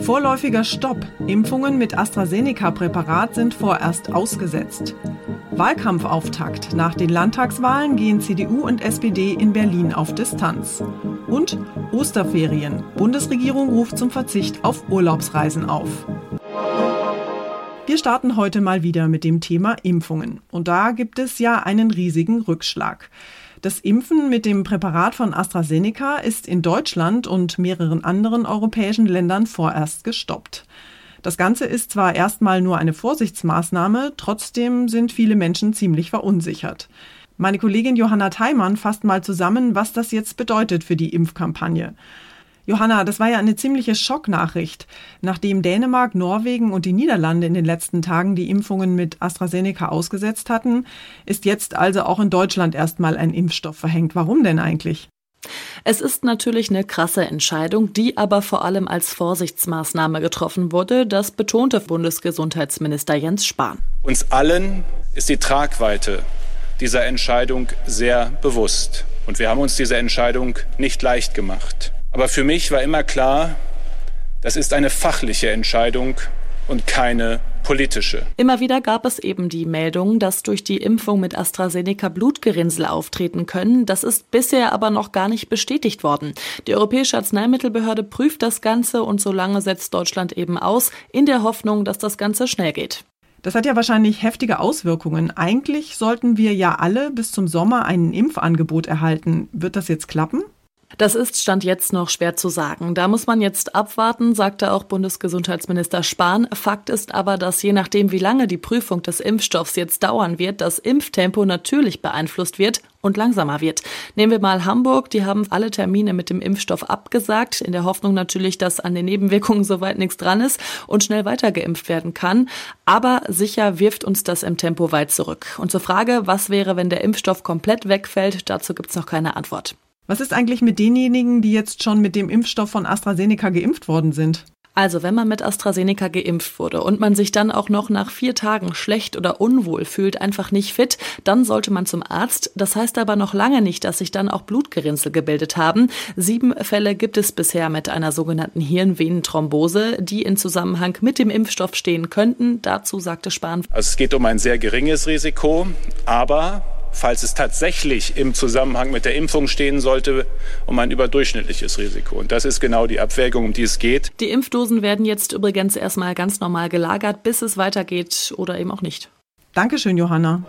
Vorläufiger Stopp. Impfungen mit AstraZeneca-Präparat sind vorerst ausgesetzt. Wahlkampfauftakt. Nach den Landtagswahlen gehen CDU und SPD in Berlin auf Distanz. Und Osterferien. Bundesregierung ruft zum Verzicht auf Urlaubsreisen auf. Wir starten heute mal wieder mit dem Thema Impfungen. Und da gibt es ja einen riesigen Rückschlag. Das Impfen mit dem Präparat von AstraZeneca ist in Deutschland und mehreren anderen europäischen Ländern vorerst gestoppt. Das Ganze ist zwar erstmal nur eine Vorsichtsmaßnahme, trotzdem sind viele Menschen ziemlich verunsichert. Meine Kollegin Johanna Theimann fasst mal zusammen, was das jetzt bedeutet für die Impfkampagne. Johanna, das war ja eine ziemliche Schocknachricht. Nachdem Dänemark, Norwegen und die Niederlande in den letzten Tagen die Impfungen mit AstraZeneca ausgesetzt hatten, ist jetzt also auch in Deutschland erstmal ein Impfstoff verhängt. Warum denn eigentlich? Es ist natürlich eine krasse Entscheidung, die aber vor allem als Vorsichtsmaßnahme getroffen wurde. Das betonte Bundesgesundheitsminister Jens Spahn. Uns allen ist die Tragweite dieser Entscheidung sehr bewusst. Und wir haben uns diese Entscheidung nicht leicht gemacht. Aber für mich war immer klar, das ist eine fachliche Entscheidung und keine politische. Immer wieder gab es eben die Meldung, dass durch die Impfung mit AstraZeneca Blutgerinnsel auftreten können. Das ist bisher aber noch gar nicht bestätigt worden. Die Europäische Arzneimittelbehörde prüft das Ganze und so lange setzt Deutschland eben aus, in der Hoffnung, dass das Ganze schnell geht. Das hat ja wahrscheinlich heftige Auswirkungen. Eigentlich sollten wir ja alle bis zum Sommer ein Impfangebot erhalten. Wird das jetzt klappen? Das ist Stand jetzt noch schwer zu sagen. Da muss man jetzt abwarten, sagte auch Bundesgesundheitsminister Spahn. Fakt ist aber, dass je nachdem, wie lange die Prüfung des Impfstoffs jetzt dauern wird, das Impftempo natürlich beeinflusst wird und langsamer wird. Nehmen wir mal Hamburg, die haben alle Termine mit dem Impfstoff abgesagt, in der Hoffnung natürlich, dass an den Nebenwirkungen soweit nichts dran ist und schnell weitergeimpft werden kann. Aber sicher wirft uns das im Tempo weit zurück. Und zur Frage, was wäre, wenn der Impfstoff komplett wegfällt, dazu gibt's noch keine Antwort. Was ist eigentlich mit denjenigen, die jetzt schon mit dem Impfstoff von AstraZeneca geimpft worden sind? Also, wenn man mit AstraZeneca geimpft wurde und man sich dann auch noch nach vier Tagen schlecht oder unwohl fühlt, einfach nicht fit, dann sollte man zum Arzt. Das heißt aber noch lange nicht, dass sich dann auch Blutgerinnsel gebildet haben. Sieben Fälle gibt es bisher mit einer sogenannten Hirnvenenthrombose, die in Zusammenhang mit dem Impfstoff stehen könnten. Dazu sagte Spahn. Also es geht um ein sehr geringes Risiko, aber falls es tatsächlich im Zusammenhang mit der Impfung stehen sollte, um ein überdurchschnittliches Risiko. Und das ist genau die Abwägung, um die es geht. Die Impfdosen werden jetzt übrigens erstmal ganz normal gelagert, bis es weitergeht oder eben auch nicht. Dankeschön, Johanna.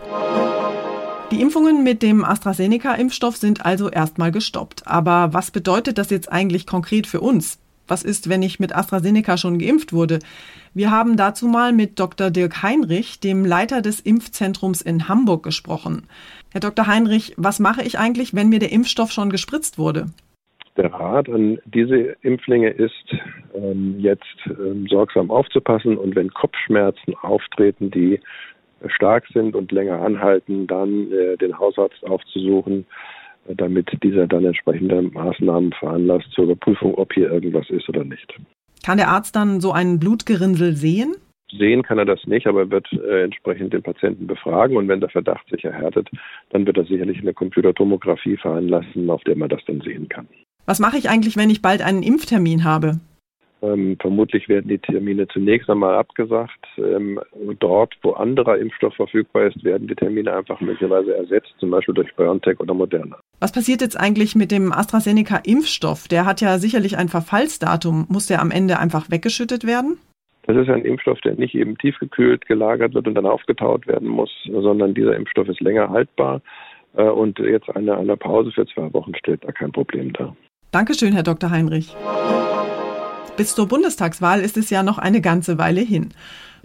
Die Impfungen mit dem AstraZeneca-Impfstoff sind also erstmal gestoppt. Aber was bedeutet das jetzt eigentlich konkret für uns? Was ist, wenn ich mit AstraZeneca schon geimpft wurde? Wir haben dazu mal mit Dr. Dirk Heinrich, dem Leiter des Impfzentrums in Hamburg, gesprochen. Herr Dr. Heinrich, was mache ich eigentlich, wenn mir der Impfstoff schon gespritzt wurde? Der Rat an diese Impflinge ist, ähm, jetzt ähm, sorgsam aufzupassen und wenn Kopfschmerzen auftreten, die stark sind und länger anhalten, dann äh, den Hausarzt aufzusuchen, damit dieser dann entsprechende Maßnahmen veranlasst zur Überprüfung, ob hier irgendwas ist oder nicht. Kann der Arzt dann so einen Blutgerinnsel sehen? Sehen kann er das nicht, aber er wird äh, entsprechend den Patienten befragen und wenn der Verdacht sich erhärtet, dann wird er sicherlich eine Computertomographie veranlassen, auf der man das dann sehen kann. Was mache ich eigentlich, wenn ich bald einen Impftermin habe? Ähm, vermutlich werden die Termine zunächst einmal abgesagt. Ähm, dort, wo anderer Impfstoff verfügbar ist, werden die Termine einfach möglicherweise ersetzt, zum Beispiel durch BioNTech oder Moderna. Was passiert jetzt eigentlich mit dem AstraZeneca-Impfstoff? Der hat ja sicherlich ein Verfallsdatum. Muss der am Ende einfach weggeschüttet werden? Das ist ein Impfstoff, der nicht eben tiefgekühlt gelagert wird und dann aufgetaut werden muss, sondern dieser Impfstoff ist länger haltbar. Äh, und jetzt eine, eine Pause für zwei Wochen stellt da kein Problem dar. Dankeschön, Herr Dr. Heinrich. Bis zur Bundestagswahl ist es ja noch eine ganze Weile hin.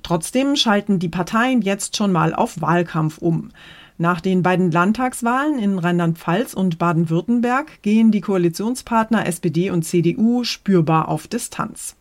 Trotzdem schalten die Parteien jetzt schon mal auf Wahlkampf um. Nach den beiden Landtagswahlen in Rheinland-Pfalz und Baden-Württemberg gehen die Koalitionspartner SPD und CDU spürbar auf Distanz.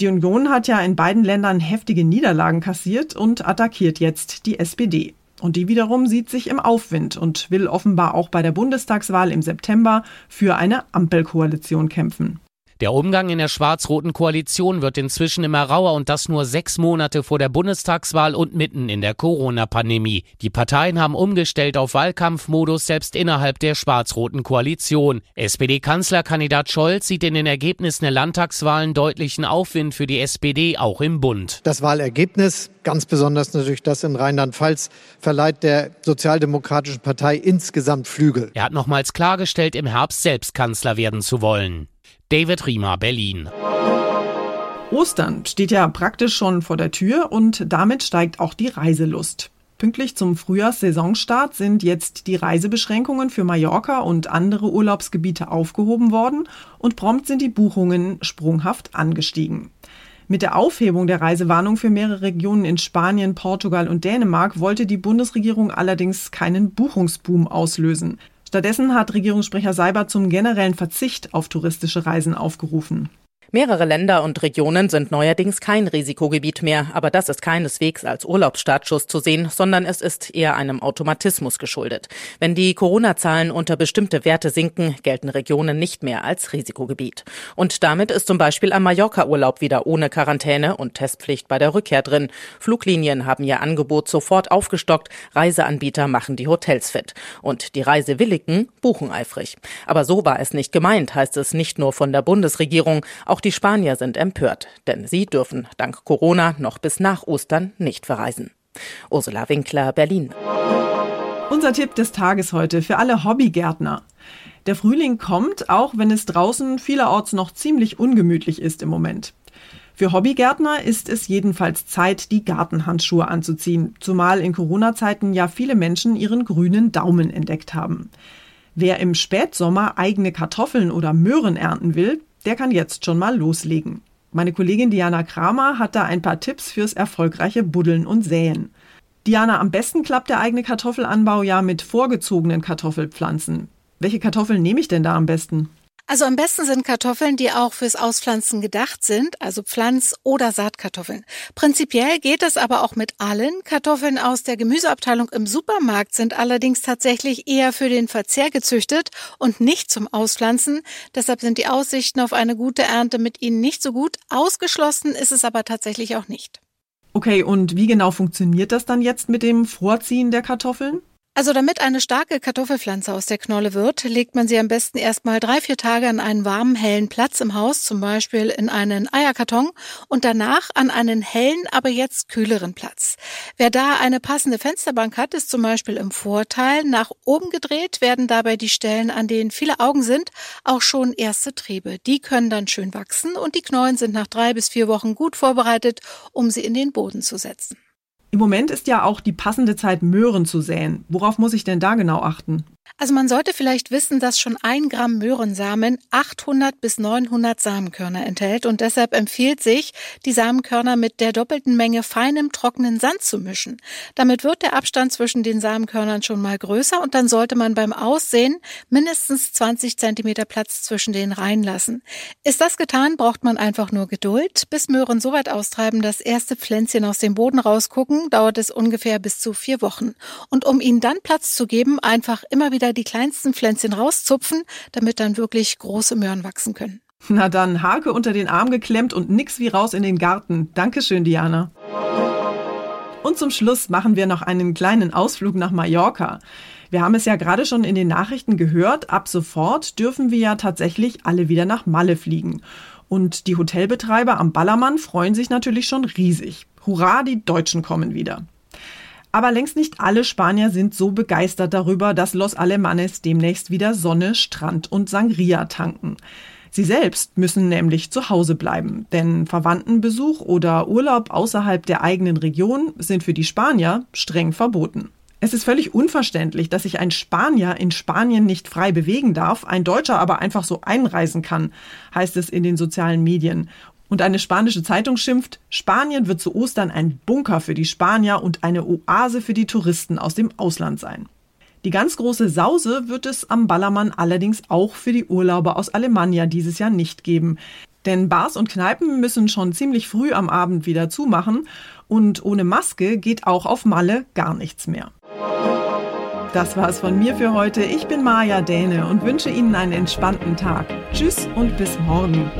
Die Union hat ja in beiden Ländern heftige Niederlagen kassiert und attackiert jetzt die SPD. Und die wiederum sieht sich im Aufwind und will offenbar auch bei der Bundestagswahl im September für eine Ampelkoalition kämpfen. Der Umgang in der schwarz-roten Koalition wird inzwischen immer rauer und das nur sechs Monate vor der Bundestagswahl und mitten in der Corona-Pandemie. Die Parteien haben umgestellt auf Wahlkampfmodus selbst innerhalb der schwarz-roten Koalition. SPD-Kanzlerkandidat Scholz sieht in den Ergebnissen der Landtagswahlen deutlichen Aufwind für die SPD auch im Bund. Das Wahlergebnis ganz besonders natürlich das in Rheinland-Pfalz, verleiht der Sozialdemokratischen Partei insgesamt Flügel. Er hat nochmals klargestellt, im Herbst selbst Kanzler werden zu wollen. David Riemer, Berlin. Ostern steht ja praktisch schon vor der Tür und damit steigt auch die Reiselust. Pünktlich zum Frühjahrssaisonstart sind jetzt die Reisebeschränkungen für Mallorca und andere Urlaubsgebiete aufgehoben worden und prompt sind die Buchungen sprunghaft angestiegen. Mit der Aufhebung der Reisewarnung für mehrere Regionen in Spanien, Portugal und Dänemark wollte die Bundesregierung allerdings keinen Buchungsboom auslösen. Stattdessen hat Regierungssprecher Seibert zum generellen Verzicht auf touristische Reisen aufgerufen. Mehrere Länder und Regionen sind neuerdings kein Risikogebiet mehr, aber das ist keineswegs als Urlaubsstartschuss zu sehen, sondern es ist eher einem Automatismus geschuldet. Wenn die Corona-Zahlen unter bestimmte Werte sinken, gelten Regionen nicht mehr als Risikogebiet. Und damit ist zum Beispiel ein Mallorca-Urlaub wieder ohne Quarantäne und Testpflicht bei der Rückkehr drin. Fluglinien haben ihr Angebot sofort aufgestockt, Reiseanbieter machen die Hotels fit. Und die Reisewilligen buchen eifrig. Aber so war es nicht gemeint, heißt es nicht nur von der Bundesregierung, auch die Spanier sind empört, denn sie dürfen dank Corona noch bis nach Ostern nicht verreisen. Ursula Winkler, Berlin. Unser Tipp des Tages heute für alle Hobbygärtner. Der Frühling kommt, auch wenn es draußen vielerorts noch ziemlich ungemütlich ist im Moment. Für Hobbygärtner ist es jedenfalls Zeit, die Gartenhandschuhe anzuziehen, zumal in Corona-Zeiten ja viele Menschen ihren grünen Daumen entdeckt haben. Wer im Spätsommer eigene Kartoffeln oder Möhren ernten will, der kann jetzt schon mal loslegen. Meine Kollegin Diana Kramer hat da ein paar Tipps fürs erfolgreiche Buddeln und Säen. Diana, am besten klappt der eigene Kartoffelanbau ja mit vorgezogenen Kartoffelpflanzen. Welche Kartoffeln nehme ich denn da am besten? Also am besten sind Kartoffeln, die auch fürs Auspflanzen gedacht sind, also Pflanz- oder Saatkartoffeln. Prinzipiell geht das aber auch mit allen. Kartoffeln aus der Gemüseabteilung im Supermarkt sind allerdings tatsächlich eher für den Verzehr gezüchtet und nicht zum Auspflanzen. Deshalb sind die Aussichten auf eine gute Ernte mit ihnen nicht so gut. Ausgeschlossen ist es aber tatsächlich auch nicht. Okay, und wie genau funktioniert das dann jetzt mit dem Vorziehen der Kartoffeln? Also damit eine starke Kartoffelpflanze aus der Knolle wird, legt man sie am besten erstmal drei, vier Tage an einen warmen, hellen Platz im Haus, zum Beispiel in einen Eierkarton und danach an einen hellen, aber jetzt kühleren Platz. Wer da eine passende Fensterbank hat, ist zum Beispiel im Vorteil. Nach oben gedreht werden dabei die Stellen, an denen viele Augen sind, auch schon erste Triebe. Die können dann schön wachsen und die Knollen sind nach drei bis vier Wochen gut vorbereitet, um sie in den Boden zu setzen. Im Moment ist ja auch die passende Zeit, Möhren zu säen. Worauf muss ich denn da genau achten? Also man sollte vielleicht wissen, dass schon ein Gramm Möhrensamen 800 bis 900 Samenkörner enthält und deshalb empfiehlt sich, die Samenkörner mit der doppelten Menge feinem trockenen Sand zu mischen. Damit wird der Abstand zwischen den Samenkörnern schon mal größer und dann sollte man beim Aussehen mindestens 20 Zentimeter Platz zwischen denen reinlassen. Ist das getan, braucht man einfach nur Geduld. Bis Möhren so weit austreiben, dass erste Pflänzchen aus dem Boden rausgucken, dauert es ungefähr bis zu vier Wochen. Und um ihnen dann Platz zu geben, einfach immer wieder die kleinsten Pflänzchen rauszupfen, damit dann wirklich große Möhren wachsen können. Na dann, Hake unter den Arm geklemmt und nix wie raus in den Garten. Dankeschön, Diana. Und zum Schluss machen wir noch einen kleinen Ausflug nach Mallorca. Wir haben es ja gerade schon in den Nachrichten gehört, ab sofort dürfen wir ja tatsächlich alle wieder nach Malle fliegen. Und die Hotelbetreiber am Ballermann freuen sich natürlich schon riesig. Hurra, die Deutschen kommen wieder. Aber längst nicht alle Spanier sind so begeistert darüber, dass Los Alemanes demnächst wieder Sonne, Strand und Sangria tanken. Sie selbst müssen nämlich zu Hause bleiben, denn Verwandtenbesuch oder Urlaub außerhalb der eigenen Region sind für die Spanier streng verboten. Es ist völlig unverständlich, dass sich ein Spanier in Spanien nicht frei bewegen darf, ein Deutscher aber einfach so einreisen kann, heißt es in den sozialen Medien. Und eine spanische Zeitung schimpft, Spanien wird zu Ostern ein Bunker für die Spanier und eine Oase für die Touristen aus dem Ausland sein. Die ganz große Sause wird es am Ballermann allerdings auch für die Urlauber aus Alemannia dieses Jahr nicht geben. Denn Bars und Kneipen müssen schon ziemlich früh am Abend wieder zumachen und ohne Maske geht auch auf Malle gar nichts mehr. Das war's von mir für heute. Ich bin Maja Däne und wünsche Ihnen einen entspannten Tag. Tschüss und bis morgen.